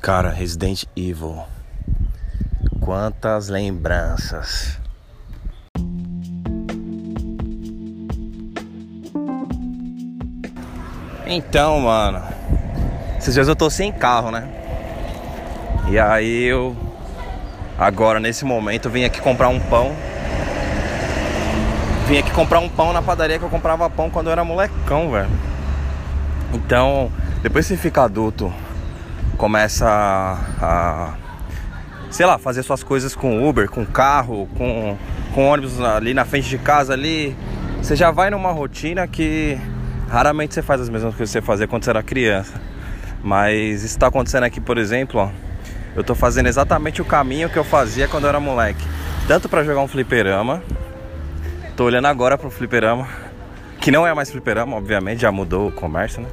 Cara, Resident Evil. Quantas lembranças. Então, mano. Esses dias eu tô sem carro, né? E aí eu. Agora, nesse momento, eu vim aqui comprar um pão. Vim aqui comprar um pão na padaria que eu comprava pão quando eu era molecão, velho. Então, depois que você fica adulto, começa a, sei lá, fazer suas coisas com Uber, com carro, com, com ônibus ali na frente de casa ali, você já vai numa rotina que raramente você faz as mesmas coisas que você fazia quando você era criança. Mas isso está acontecendo aqui, por exemplo, ó, eu tô fazendo exatamente o caminho que eu fazia quando eu era moleque. Tanto para jogar um fliperama, tô olhando agora pro fliperama, que não é mais fliperama, obviamente, já mudou o comércio, né?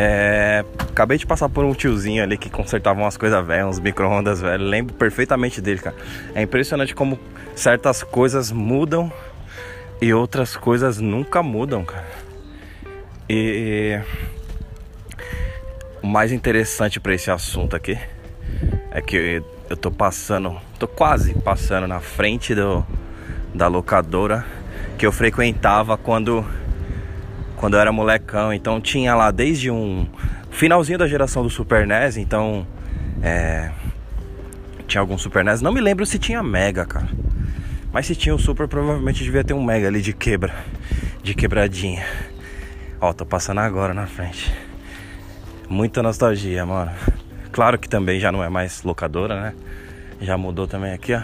É, acabei de passar por um tiozinho ali que consertava umas coisas velhas, uns micro-ondas velho. Lembro perfeitamente dele, cara. É impressionante como certas coisas mudam e outras coisas nunca mudam, cara. E o mais interessante para esse assunto aqui é que eu tô passando, tô quase passando na frente do, da locadora que eu frequentava quando quando eu era molecão. Então tinha lá desde um finalzinho da geração do Super NES, então é, tinha algum Super NES. Não me lembro se tinha Mega, cara. Mas se tinha o Super, provavelmente devia ter um Mega ali de quebra, de quebradinha. Ó, tô passando agora na frente. Muita nostalgia, mano. Claro que também já não é mais locadora, né? Já mudou também aqui, ó.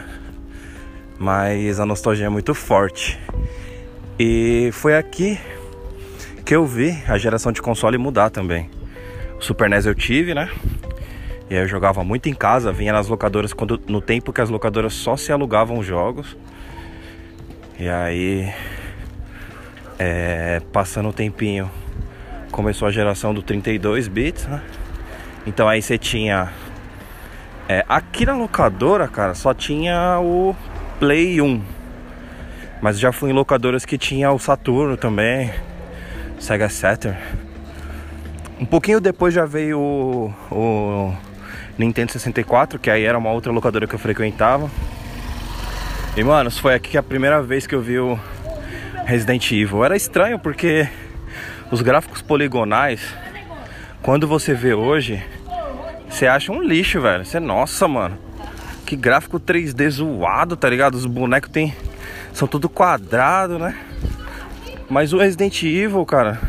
Mas a nostalgia é muito forte. E foi aqui que eu vi a geração de console mudar também. O Super NES eu tive, né? E aí eu jogava muito em casa, vinha nas locadoras quando, no tempo que as locadoras só se alugavam jogos. E aí, é, passando o tempinho, começou a geração do 32 bits, né? Então aí você tinha. É, aqui na locadora, cara, só tinha o Play 1. Mas já fui em locadoras que tinha o Saturno também. Sega Saturn. Um pouquinho depois já veio o, o Nintendo 64, que aí era uma outra locadora que eu frequentava. E mano, foi aqui que a primeira vez que eu vi o Resident Evil. Era estranho porque os gráficos poligonais, quando você vê hoje, você acha um lixo, velho. Você, nossa, mano, que gráfico 3D zoado, tá ligado? Os bonecos tem, são tudo quadrado, né? Mas o Resident Evil, cara,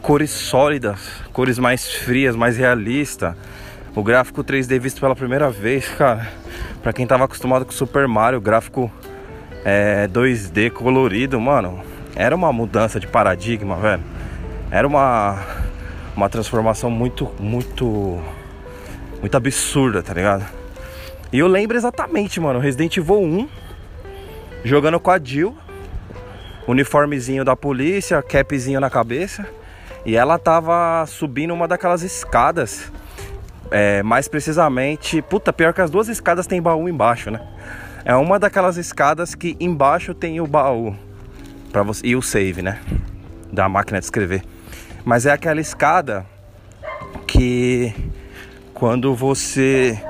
cores sólidas, cores mais frias, mais realista. O gráfico 3D visto pela primeira vez, cara. Pra quem tava acostumado com Super Mario, gráfico é, 2D colorido, mano, era uma mudança de paradigma, velho. Era uma uma transformação muito, muito, muito absurda, tá ligado? E eu lembro exatamente, mano, Resident Evil 1, jogando com a Jill, uniformezinho da polícia, capzinho na cabeça. E ela tava subindo uma daquelas escadas. É, mais precisamente, puta, pior que as duas escadas tem baú embaixo, né? É uma daquelas escadas que embaixo tem o baú para você e o save, né? Da máquina de escrever. Mas é aquela escada que quando você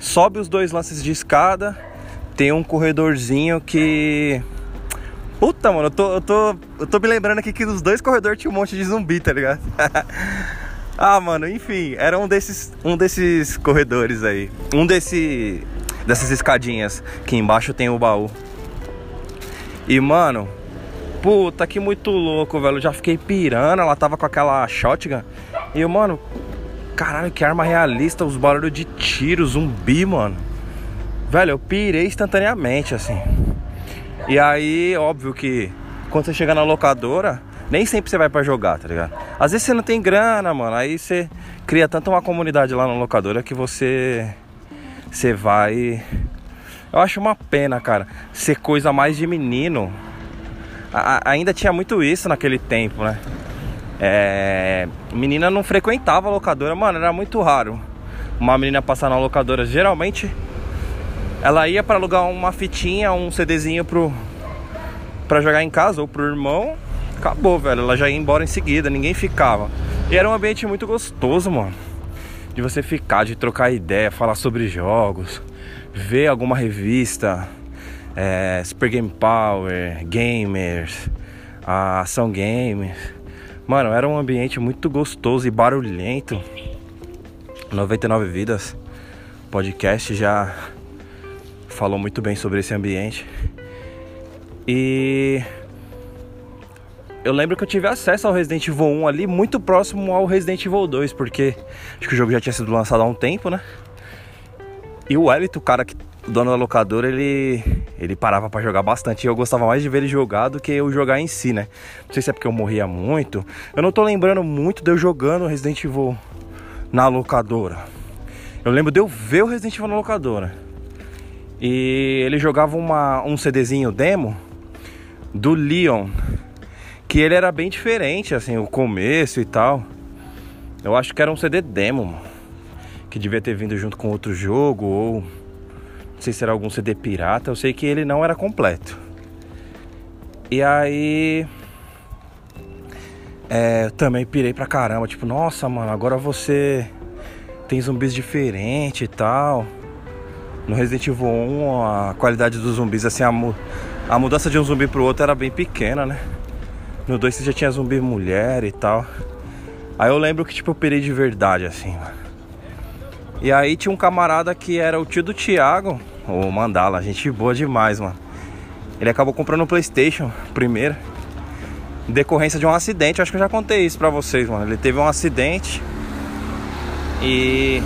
sobe os dois lances de escada, tem um corredorzinho que Puta, mano, eu tô, eu tô, eu tô me lembrando aqui que nos dois corredores tinha um monte de zumbi, tá ligado? ah, mano, enfim, era um desses, um desses corredores aí. Um desse, dessas escadinhas que embaixo tem o baú. E, mano, puta, que muito louco, velho. Eu já fiquei pirando, ela tava com aquela shotgun. E eu, mano, caralho, que arma realista, os barulhos de tiro, zumbi, mano. Velho, eu pirei instantaneamente, assim. E aí, óbvio que quando você chegar na locadora, nem sempre você vai para jogar, tá ligado? Às vezes você não tem grana, mano. Aí você cria tanta uma comunidade lá na locadora que você você vai Eu acho uma pena, cara, ser coisa mais de menino. A, ainda tinha muito isso naquele tempo, né? É, menina não frequentava a locadora, mano, era muito raro uma menina passar na locadora. Geralmente ela ia para alugar uma fitinha, um CDzinho pro para jogar em casa ou pro irmão. Acabou, velho. Ela já ia embora em seguida, ninguém ficava. E era um ambiente muito gostoso, mano. de você ficar, de trocar ideia, falar sobre jogos, ver alguma revista, é, Super Game Power, Gamers, a Ação Games. Mano, era um ambiente muito gostoso e barulhento. 99 Vidas podcast já falou muito bem sobre esse ambiente. E eu lembro que eu tive acesso ao Resident Evil 1 ali muito próximo ao Resident Evil 2, porque acho que o jogo já tinha sido lançado há um tempo, né? E o Elito, o cara que o dono da locadora, ele ele parava para jogar bastante. E eu gostava mais de ver ele jogar do que eu jogar em si, né? Não sei se é porque eu morria muito. Eu não tô lembrando muito de eu jogando Resident Evil na locadora. Eu lembro de eu ver o Resident Evil na locadora. E ele jogava uma, um CDzinho demo do Leon. Que ele era bem diferente, assim, o começo e tal. Eu acho que era um CD demo, Que devia ter vindo junto com outro jogo, ou. Não sei se era algum CD pirata. Eu sei que ele não era completo. E aí. É, também pirei pra caramba. Tipo, nossa, mano, agora você tem zumbis diferentes e tal. No Resident Evil 1, a qualidade dos zumbis, assim, a, mu a mudança de um zumbi pro outro era bem pequena, né? No 2 você já tinha zumbi mulher e tal. Aí eu lembro que, tipo, eu pirei de verdade, assim, mano. E aí tinha um camarada que era o tio do Thiago, o Mandala, gente boa demais, mano. Ele acabou comprando um Playstation primeiro. Decorrência de um acidente, acho que eu já contei isso pra vocês, mano. Ele teve um acidente e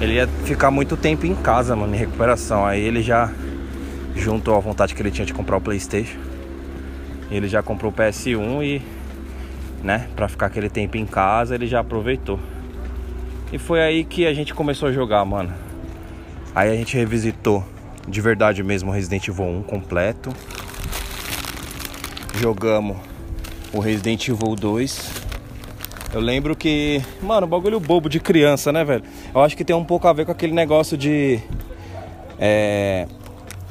ele ia ficar muito tempo em casa, mano, em recuperação. Aí ele já juntou a vontade que ele tinha de comprar o PlayStation. Ele já comprou o PS1 e, né, pra ficar aquele tempo em casa, ele já aproveitou. E foi aí que a gente começou a jogar, mano. Aí a gente revisitou de verdade mesmo o Resident Evil 1 completo. Jogamos o Resident Evil 2 eu lembro que, mano, bagulho bobo de criança, né, velho? Eu acho que tem um pouco a ver com aquele negócio de. É.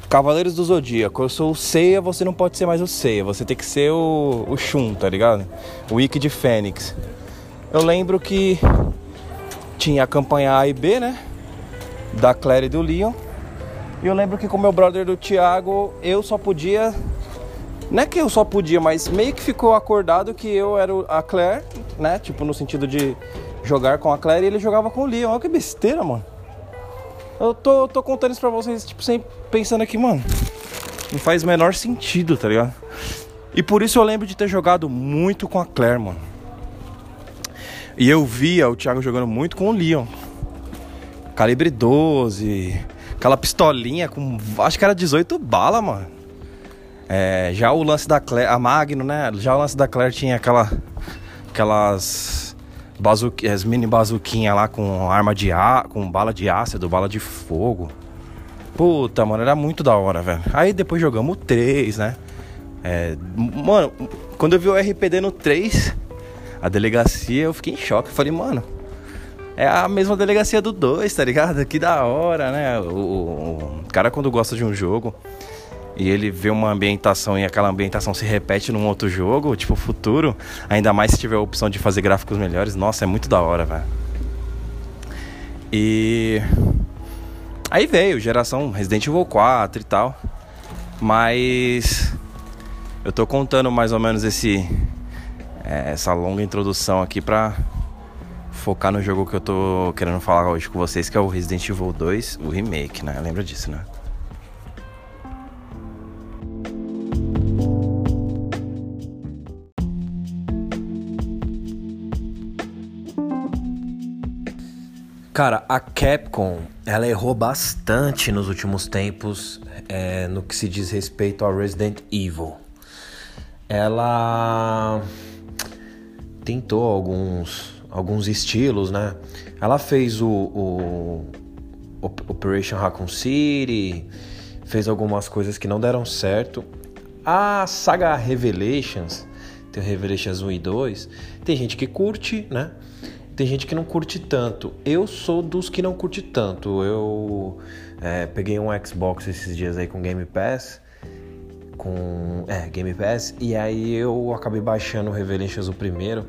Cavaleiros do Zodíaco. Eu sou o Seiya, você não pode ser mais o Seiya. Você tem que ser o, o Shun, tá ligado? O Ikki de Fênix. Eu lembro que tinha a campanha A e B, né? Da Claire e do Leon. E eu lembro que com meu brother do Thiago, eu só podia. Não é que eu só podia, mas meio que ficou acordado que eu era a Claire né? Tipo, no sentido de jogar com a Claire e ele jogava com o Leon. Olha que besteira, mano. Eu tô, tô contando isso pra vocês, tipo, sempre pensando aqui, mano. Não faz o menor sentido, tá ligado? E por isso eu lembro de ter jogado muito com a Claire, mano. E eu via o Thiago jogando muito com o Leon. Calibre 12. Aquela pistolinha com. Acho que era 18 bala, mano. É, já o lance da Claire. A Magno, né? Já o lance da Claire tinha aquela aquelas bazuqui, mini bazuquinha lá com arma de ar, com bala de ácido, bala de fogo. Puta, mano, era muito da hora, velho. Aí depois jogamos o 3, né? É, mano, quando eu vi o RPD no 3, a delegacia, eu fiquei em choque. falei, mano, é a mesma delegacia do 2, tá ligado? Que da hora, né? O, o cara quando gosta de um jogo, e ele vê uma ambientação e aquela ambientação se repete num outro jogo, tipo futuro, ainda mais se tiver a opção de fazer gráficos melhores, nossa, é muito da hora, velho. E aí veio geração Resident Evil 4 e tal. Mas eu tô contando mais ou menos esse é, essa longa introdução aqui pra focar no jogo que eu tô querendo falar hoje com vocês, que é o Resident Evil 2, o remake, né? Lembra disso, né? Cara, a Capcom, ela errou bastante nos últimos tempos é, no que se diz respeito ao Resident Evil. Ela tentou alguns, alguns estilos, né? Ela fez o, o Operation Raccoon City, fez algumas coisas que não deram certo. A saga Revelations, tem Revelations 1 e 2, tem gente que curte, né? Tem gente que não curte tanto. Eu sou dos que não curte tanto. Eu é, peguei um Xbox esses dias aí com Game Pass. Com. É, Game Pass. E aí eu acabei baixando o Revelations o primeiro.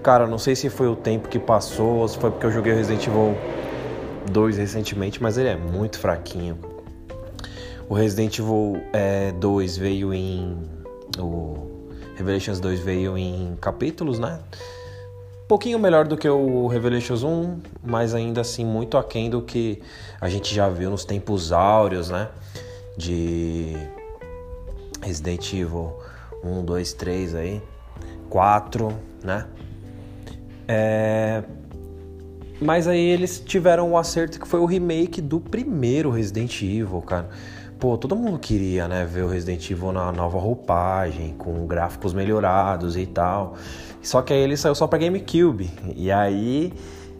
Cara, não sei se foi o tempo que passou ou se foi porque eu joguei Resident Evil 2 recentemente, mas ele é muito fraquinho. O Resident Evil é, 2 veio em. O Revelations 2 veio em capítulos, né? Pouquinho melhor do que o Revelations 1, mas ainda assim muito aquém do que a gente já viu nos tempos áureos, né? De Resident Evil 1, 2, 3 aí, 4, né? É... Mas aí eles tiveram o um acerto que foi o remake do primeiro Resident Evil, cara. Pô, todo mundo queria, né, ver o Resident Evil na nova roupagem, com gráficos melhorados e tal. Só que aí ele saiu só para GameCube. E aí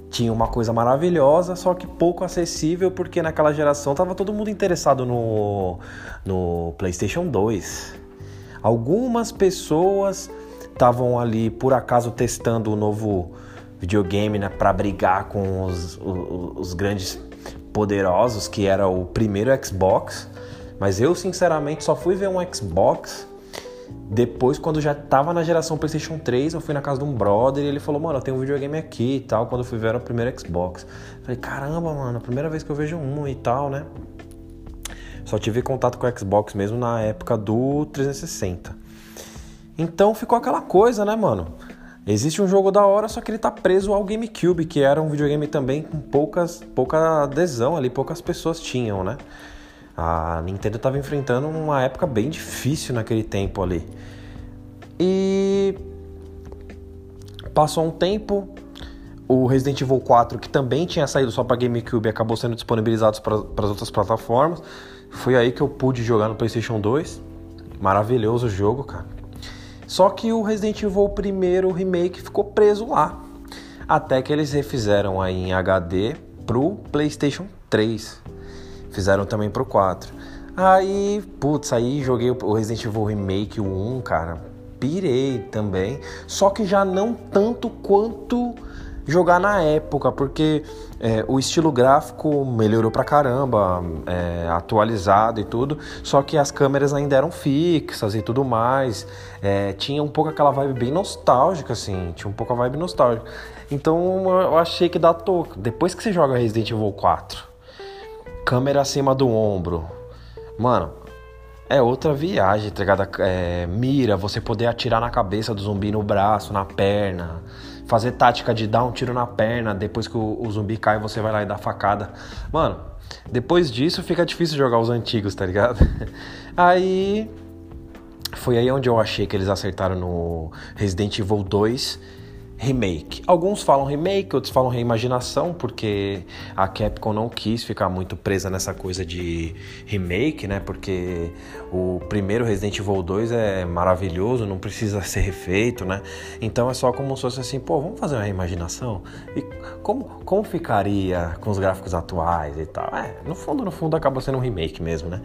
tinha uma coisa maravilhosa, só que pouco acessível, porque naquela geração tava todo mundo interessado no, no PlayStation 2. Algumas pessoas estavam ali por acaso testando o novo videogame né, para brigar com os, os, os grandes poderosos, que era o primeiro Xbox. Mas eu, sinceramente, só fui ver um Xbox depois, quando já tava na geração PlayStation 3, eu fui na casa de um brother e ele falou: Mano, eu tenho um videogame aqui e tal. Quando eu fui ver, era o primeiro Xbox. Falei: Caramba, mano, primeira vez que eu vejo um e tal, né? Só tive contato com o Xbox mesmo na época do 360. Então ficou aquela coisa, né, mano? Existe um jogo da hora, só que ele tá preso ao GameCube, que era um videogame também com poucas, pouca adesão ali, poucas pessoas tinham, né? A Nintendo estava enfrentando uma época bem difícil naquele tempo ali. E passou um tempo, o Resident Evil 4, que também tinha saído só para GameCube, acabou sendo disponibilizado para as outras plataformas. Foi aí que eu pude jogar no PlayStation 2. Maravilhoso jogo, cara. Só que o Resident Evil primeiro remake ficou preso lá. Até que eles refizeram aí em HD pro PlayStation 3. Fizeram também pro 4. Aí, putz, aí joguei o Resident Evil Remake, o 1, cara. Pirei também. Só que já não tanto quanto jogar na época, porque é, o estilo gráfico melhorou pra caramba, é, atualizado e tudo, só que as câmeras ainda eram fixas e tudo mais. É, tinha um pouco aquela vibe bem nostálgica, assim, tinha um pouco a vibe nostálgica. Então eu achei que dá toque. Depois que você joga Resident Evil 4 câmera acima do ombro. Mano, é outra viagem, tá ligado? É, mira, você poder atirar na cabeça do zumbi no braço, na perna. Fazer tática de dar um tiro na perna, depois que o, o zumbi cai, você vai lá e dá facada. Mano, depois disso fica difícil jogar os antigos, tá ligado? Aí. Foi aí onde eu achei que eles acertaram no Resident Evil 2 remake. Alguns falam remake, outros falam reimaginação, porque a Capcom não quis ficar muito presa nessa coisa de remake, né? Porque o primeiro Resident Evil 2 é maravilhoso, não precisa ser refeito, né? Então é só como se fosse assim, pô, vamos fazer uma reimaginação? E como, como ficaria com os gráficos atuais e tal? É, no fundo, no fundo acaba sendo um remake mesmo, né?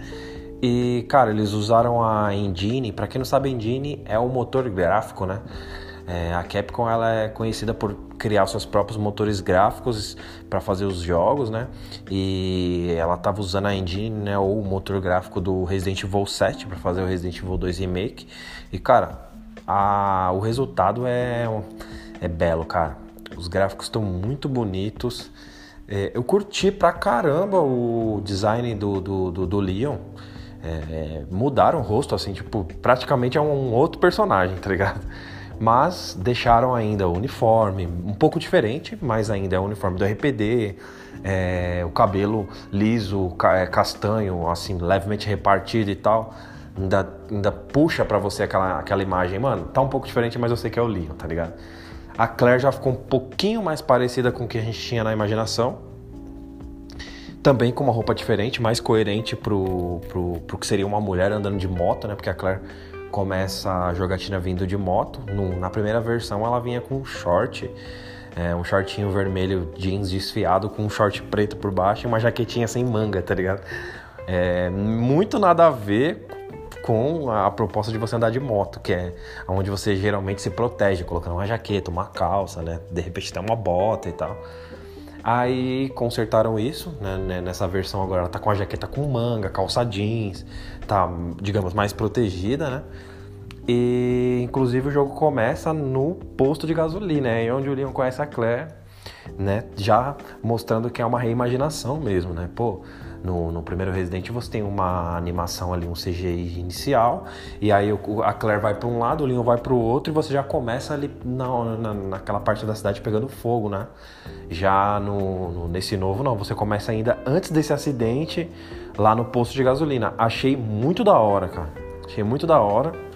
E, cara, eles usaram a engine, para quem não sabe, engine é o motor gráfico, né? É, a Capcom ela é conhecida por criar seus próprios motores gráficos para fazer os jogos, né? E ela estava usando a engine, né, ou o motor gráfico do Resident Evil 7 para fazer o Resident Evil 2 Remake. E cara, a, o resultado é, é belo, cara. Os gráficos estão muito bonitos. É, eu curti pra caramba o design do, do, do, do Leon. É, mudaram o rosto, assim, tipo, praticamente é um outro personagem, tá ligado? Mas deixaram ainda o uniforme, um pouco diferente, mas ainda é o uniforme do RPD, é, o cabelo liso, é, castanho, assim, levemente repartido e tal. Ainda, ainda puxa para você aquela, aquela imagem, mano, tá um pouco diferente, mas eu sei que é o Leon, tá ligado? A Claire já ficou um pouquinho mais parecida com o que a gente tinha na imaginação. Também com uma roupa diferente, mais coerente pro, pro, pro que seria uma mulher andando de moto, né? Porque a Claire começa a jogatina vindo de moto. No, na primeira versão ela vinha com short, é, um shortinho vermelho jeans desfiado com um short preto por baixo e uma jaquetinha sem manga, tá ligado? É, muito nada a ver com a proposta de você andar de moto, que é onde você geralmente se protege, colocando uma jaqueta, uma calça, né? De repente até uma bota e tal. Aí consertaram isso, né, né? Nessa versão agora ela tá com a jaqueta com manga, calça jeans, tá, digamos, mais protegida, né? E inclusive o jogo começa no posto de gasolina, é onde o Leon conhece a Claire, né? Já mostrando que é uma reimaginação mesmo, né? Pô, no, no, primeiro Resident você tem uma animação ali, um CGI inicial, e aí a Claire vai para um lado, o Leon vai para o outro, e você já começa ali na, na, naquela parte da cidade pegando fogo, né? Já no, no, nesse novo, não, você começa ainda antes desse acidente lá no posto de gasolina. Achei muito da hora, cara. Achei muito da hora.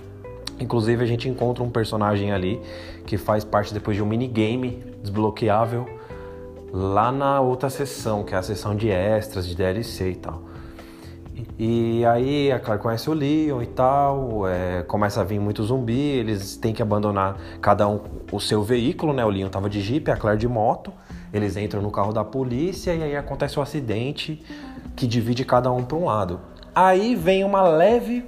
Inclusive a gente encontra um personagem ali que faz parte depois de um minigame desbloqueável lá na outra sessão, que é a sessão de extras, de DLC e tal. E aí a Claire conhece o Leon e tal, é, começa a vir muito zumbi, eles têm que abandonar cada um o seu veículo, né? O Leon tava de Jeep, a Claire de moto. Eles entram no carro da polícia e aí acontece o um acidente que divide cada um para um lado. Aí vem uma leve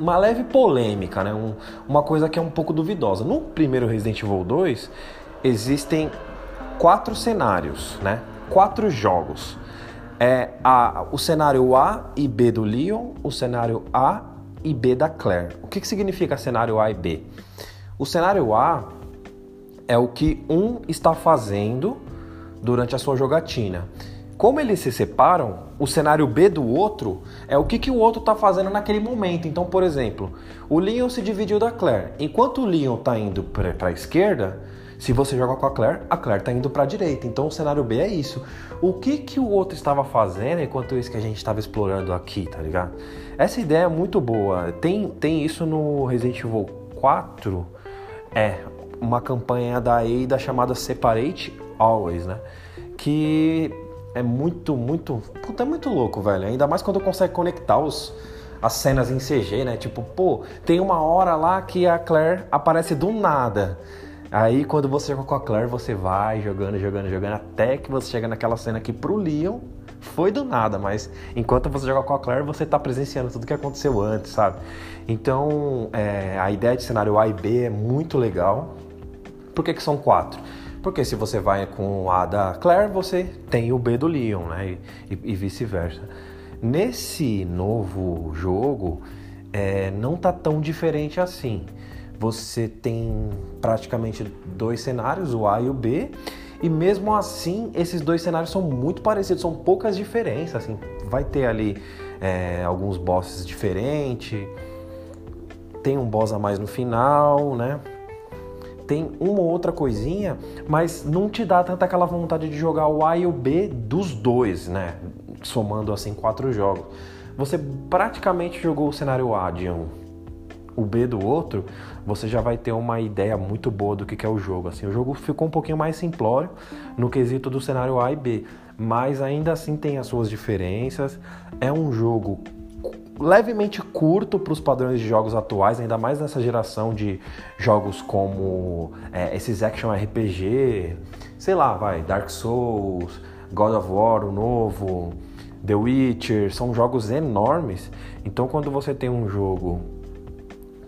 uma leve polêmica, né? Um, uma coisa que é um pouco duvidosa. No primeiro Resident Evil 2 existem quatro cenários, né? Quatro jogos. É a, o cenário A e B do Leon, o cenário A e B da Claire. O que, que significa cenário A e B? O cenário A é o que um está fazendo durante a sua jogatina. Como eles se separam, o cenário B do outro é o que, que o outro está fazendo naquele momento. Então, por exemplo, o Leon se dividiu da Claire. Enquanto o Leon está indo para a esquerda, se você joga com a Claire, a Claire tá indo para a direita. Então o cenário B é isso. O que que o outro estava fazendo enquanto isso que a gente estava explorando aqui, tá ligado? Essa ideia é muito boa. Tem, tem isso no Resident Evil 4. É uma campanha da Ada chamada Separate Always, né? Que é muito, muito. Puta, é muito louco, velho. Ainda mais quando consegue conectar os, as cenas em CG, né? Tipo, pô, tem uma hora lá que a Claire aparece do nada. Aí quando você joga com a Claire, você vai jogando, jogando, jogando, até que você chega naquela cena que pro Leon foi do nada, mas enquanto você joga com a Claire, você tá presenciando tudo que aconteceu antes, sabe? Então, é, a ideia de cenário A e B é muito legal. Por que, que são quatro? Porque se você vai com o A da Claire, você tem o B do Leon, né? E, e, vice-versa. Nesse novo jogo, é, não tá tão diferente assim você tem praticamente dois cenários, o A e o B, e mesmo assim esses dois cenários são muito parecidos, são poucas diferenças, assim, vai ter ali é, alguns bosses diferentes, tem um boss a mais no final, né? Tem uma ou outra coisinha, mas não te dá tanta aquela vontade de jogar o A e o B dos dois, né? Somando assim quatro jogos. Você praticamente jogou o cenário A de um, o B do outro, você já vai ter uma ideia muito boa do que é o jogo. Assim, o jogo ficou um pouquinho mais simplório no quesito do cenário A e B, mas ainda assim tem as suas diferenças. É um jogo levemente curto para os padrões de jogos atuais, ainda mais nessa geração de jogos como é, esses action RPG, sei lá, vai, Dark Souls, God of War, o novo, The Witcher, são jogos enormes. Então, quando você tem um jogo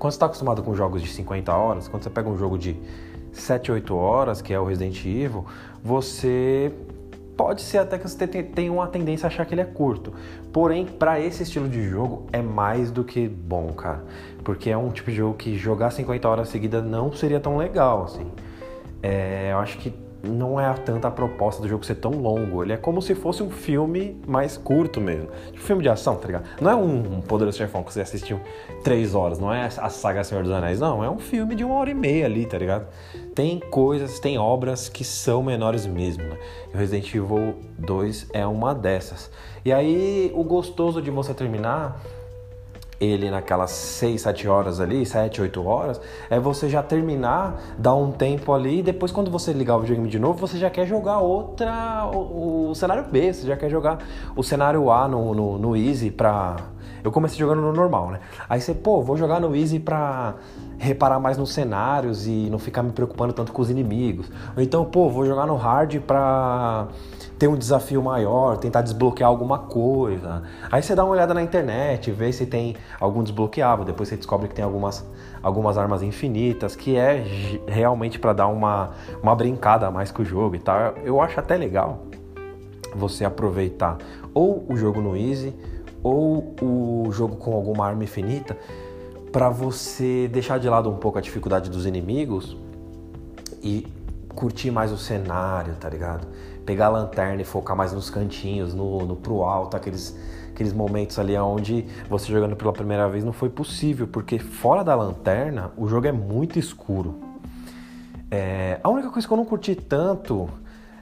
quando você está acostumado com jogos de 50 horas, quando você pega um jogo de 7, 8 horas, que é o Resident Evil, você pode ser até que você tenha uma tendência a achar que ele é curto. Porém, para esse estilo de jogo é mais do que bom, cara. Porque é um tipo de jogo que jogar 50 horas seguidas não seria tão legal, assim. É, eu acho que não é tanta a proposta do jogo ser tão longo. Ele é como se fosse um filme mais curto mesmo. Tipo filme de ação, tá ligado? Não é um, Poderoso Chefão que você assistiu três horas, não é a saga Senhor dos Anéis, não. É um filme de uma hora e meia ali, tá ligado? Tem coisas, tem obras que são menores mesmo, né? E Resident Evil 2 é uma dessas. E aí, o gostoso de você terminar ele naquelas 6, 7 horas ali, 7, 8 horas, é você já terminar, dar um tempo ali, e depois quando você ligar o videogame de novo, você já quer jogar outra, o, o cenário B, você já quer jogar o cenário A no, no, no Easy pra... Eu comecei jogando no normal, né? Aí você, pô, vou jogar no Easy pra reparar mais nos cenários e não ficar me preocupando tanto com os inimigos. Ou então, pô, vou jogar no hard pra ter um desafio maior, tentar desbloquear alguma coisa. Aí você dá uma olhada na internet, vê se tem algum desbloqueável, depois você descobre que tem algumas, algumas armas infinitas, que é realmente para dar uma, uma brincada a mais com o jogo e tal. Eu acho até legal você aproveitar ou o jogo no easy ou o jogo com alguma arma infinita para você deixar de lado um pouco a dificuldade dos inimigos e curtir mais o cenário, tá ligado? Pegar a lanterna e focar mais nos cantinhos, no, no pro alto, aqueles, aqueles momentos ali onde você jogando pela primeira vez não foi possível, porque fora da lanterna o jogo é muito escuro. É, a única coisa que eu não curti tanto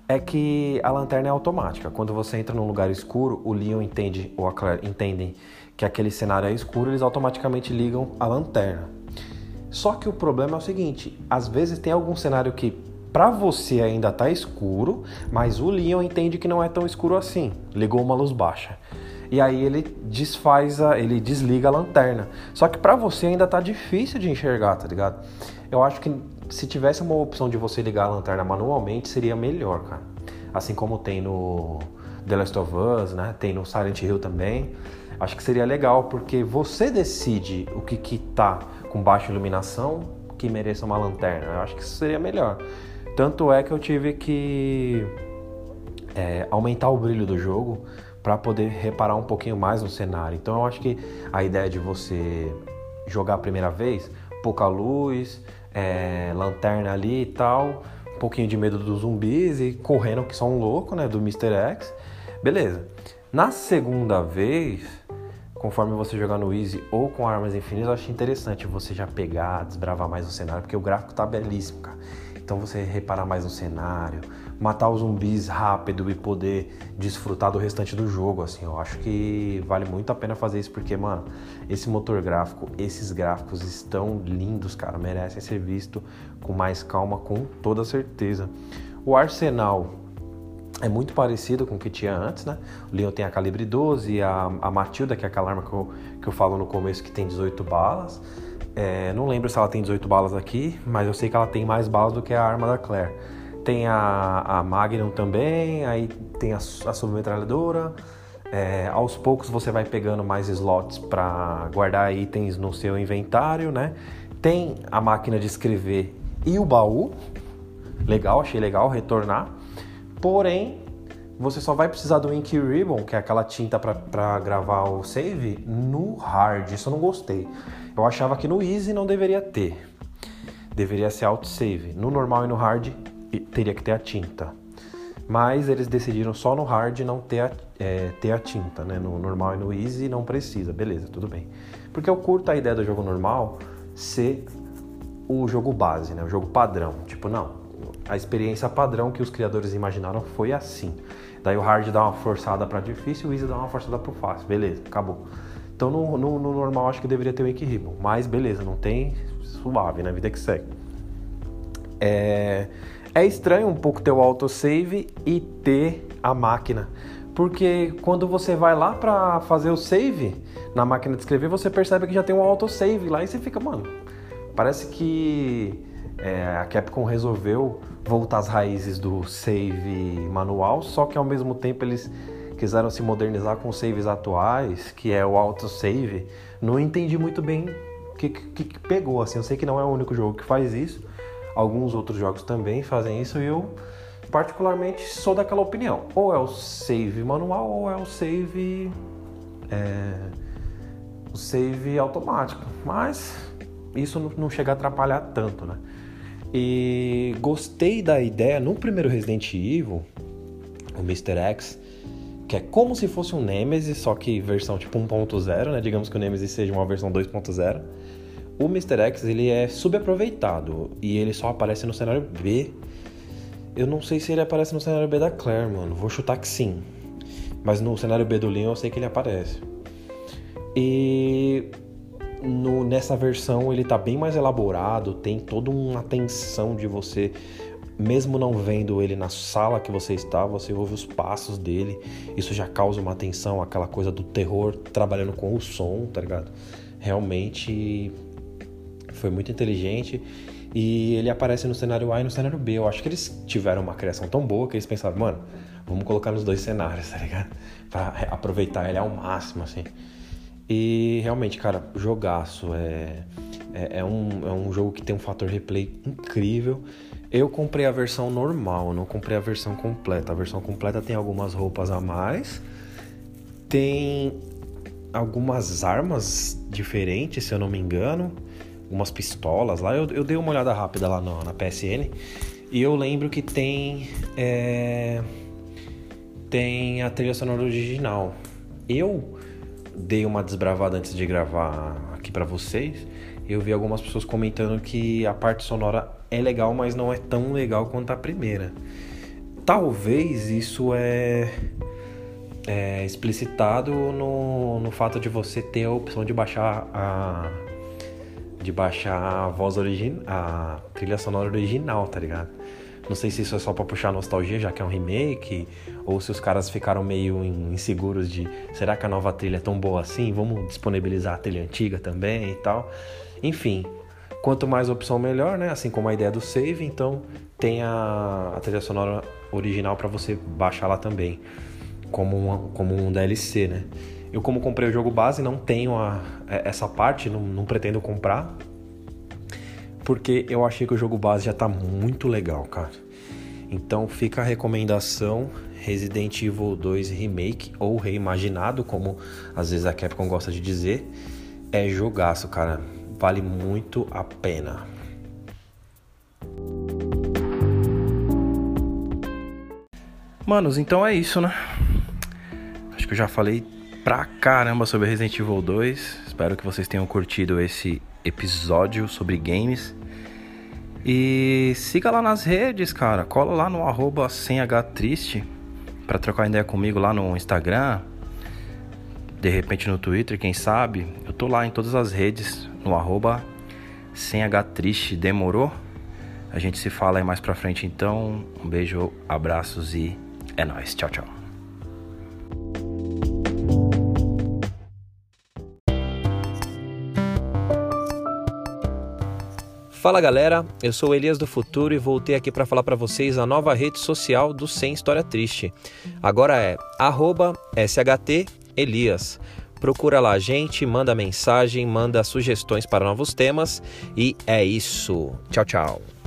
é que a lanterna é automática. Quando você entra num lugar escuro, o Leon entende, ou a Claire entendem que aquele cenário é escuro, eles automaticamente ligam a lanterna. Só que o problema é o seguinte: às vezes tem algum cenário que para você ainda tá escuro, mas o Leon entende que não é tão escuro assim. Ligou uma luz baixa. E aí ele desfaz a, ele desliga a lanterna. Só que para você ainda tá difícil de enxergar, tá ligado? Eu acho que se tivesse uma opção de você ligar a lanterna manualmente, seria melhor, cara. Assim como tem no The Last of Us, né? Tem no Silent Hill também. Acho que seria legal, porque você decide o que, que tá com baixa iluminação que mereça uma lanterna. Eu acho que isso seria melhor. Tanto é que eu tive que é, aumentar o brilho do jogo para poder reparar um pouquinho mais no cenário. Então eu acho que a ideia de você jogar a primeira vez, pouca luz, é, lanterna ali e tal, um pouquinho de medo dos zumbis e correndo que são um louco, né, do Mr. X. Beleza. Na segunda vez, conforme você jogar no Easy ou com armas infinitas, eu acho interessante você já pegar, desbravar mais o cenário, porque o gráfico tá belíssimo, cara. Então você reparar mais no cenário, matar os zumbis rápido e poder desfrutar do restante do jogo, assim, eu acho que vale muito a pena fazer isso porque, mano, esse motor gráfico, esses gráficos estão lindos, cara, merecem ser visto com mais calma, com toda certeza. O arsenal é muito parecido com o que tinha antes, né? O Leon tem a calibre 12, a, a Matilda, que é aquela arma que eu, que eu falo no começo, que tem 18 balas. É, não lembro se ela tem 18 balas aqui, mas eu sei que ela tem mais balas do que a arma da Claire. Tem a, a Magnum também, aí tem a, a submetralhadora. É, aos poucos você vai pegando mais slots para guardar itens no seu inventário, né? Tem a máquina de escrever e o baú. Legal, achei legal retornar. Porém, você só vai precisar do Ink Ribbon, que é aquela tinta para gravar o save, no hard. Isso eu não gostei. Eu achava que no easy não deveria ter. Deveria ser autosave. No normal e no hard teria que ter a tinta. Mas eles decidiram só no hard não ter a, é, ter a tinta, né? No normal e no easy não precisa, beleza, tudo bem. Porque eu curto a ideia do jogo normal ser o jogo base, né? O jogo padrão. Tipo, não, a experiência padrão que os criadores imaginaram foi assim. Daí o hard dá uma forçada para difícil, o easy dá uma forçada para fácil. Beleza, acabou. Então no, no, no, normal acho que deveria ter o equilíbrio. Mas beleza, não tem suave, né? Vida que segue. É, é estranho um pouco ter o autosave e ter a máquina. Porque quando você vai lá para fazer o save na máquina de escrever, você percebe que já tem um autosave lá e você fica, mano, parece que é, a Capcom resolveu voltar às raízes do save manual, só que ao mesmo tempo eles quiseram se modernizar com saves atuais, que é o autosave. Não entendi muito bem o que, que, que pegou, assim, eu sei que não é o único jogo que faz isso, Alguns outros jogos também fazem isso e eu particularmente sou daquela opinião. Ou é o save manual ou é o save é, o save automático. Mas isso não chega a atrapalhar tanto, né? E gostei da ideia no primeiro Resident Evil, o Mr. X, que é como se fosse um Nemesis, só que versão tipo 1.0, né? Digamos que o Nemesis seja uma versão 2.0 o Mr. X ele é subaproveitado e ele só aparece no cenário B. Eu não sei se ele aparece no cenário B da Claire, mano. Vou chutar que sim. Mas no cenário B do Leon eu sei que ele aparece. E no, nessa versão ele tá bem mais elaborado, tem toda uma atenção de você, mesmo não vendo ele na sala que você está, você ouve os passos dele. Isso já causa uma atenção, aquela coisa do terror trabalhando com o som, tá ligado? Realmente foi muito inteligente. E ele aparece no cenário A e no cenário B. Eu acho que eles tiveram uma criação tão boa que eles pensaram, mano, vamos colocar nos dois cenários, tá ligado? Pra aproveitar ele ao máximo, assim. E realmente, cara, jogaço. É, é, é, um, é um jogo que tem um fator replay incrível. Eu comprei a versão normal, não comprei a versão completa. A versão completa tem algumas roupas a mais. Tem algumas armas diferentes, se eu não me engano, umas pistolas lá. Eu, eu dei uma olhada rápida lá no, na PSN e eu lembro que tem é, tem a trilha sonora original. Eu dei uma desbravada antes de gravar aqui para vocês. Eu vi algumas pessoas comentando que a parte sonora é legal, mas não é tão legal quanto a primeira. Talvez isso é é, explicitado no, no fato de você ter a opção de baixar a de baixar a voz original, a trilha sonora original, tá ligado? Não sei se isso é só para puxar nostalgia, já que é um remake, ou se os caras ficaram meio inseguros de será que a nova trilha é tão boa assim? Vamos disponibilizar a trilha antiga também e tal. Enfim, quanto mais opção melhor, né? Assim como a ideia do save, então tem a, a trilha sonora original para você baixar lá também como, uma, como um DLC, né? Eu como comprei o jogo base não tenho a, é, essa parte, não, não pretendo comprar, porque eu achei que o jogo base já tá muito legal, cara. Então fica a recomendação Resident Evil 2 Remake ou reimaginado, como às vezes a Capcom gosta de dizer, é jogaço, cara. Vale muito a pena. Manos, então é isso, né? que eu já falei pra caramba sobre Resident Evil 2. Espero que vocês tenham curtido esse episódio sobre games. E siga lá nas redes, cara. Cola lá no arroba triste pra trocar ideia comigo lá no Instagram. De repente no Twitter, quem sabe. Eu tô lá em todas as redes no arroba sem H triste. Demorou? A gente se fala aí mais pra frente então. Um beijo, abraços e é nóis. Tchau, tchau. Fala galera, eu sou Elias do Futuro e voltei aqui para falar para vocês a nova rede social do Sem História Triste. Agora é @shtelias. Procura lá a gente, manda mensagem, manda sugestões para novos temas e é isso. Tchau, tchau.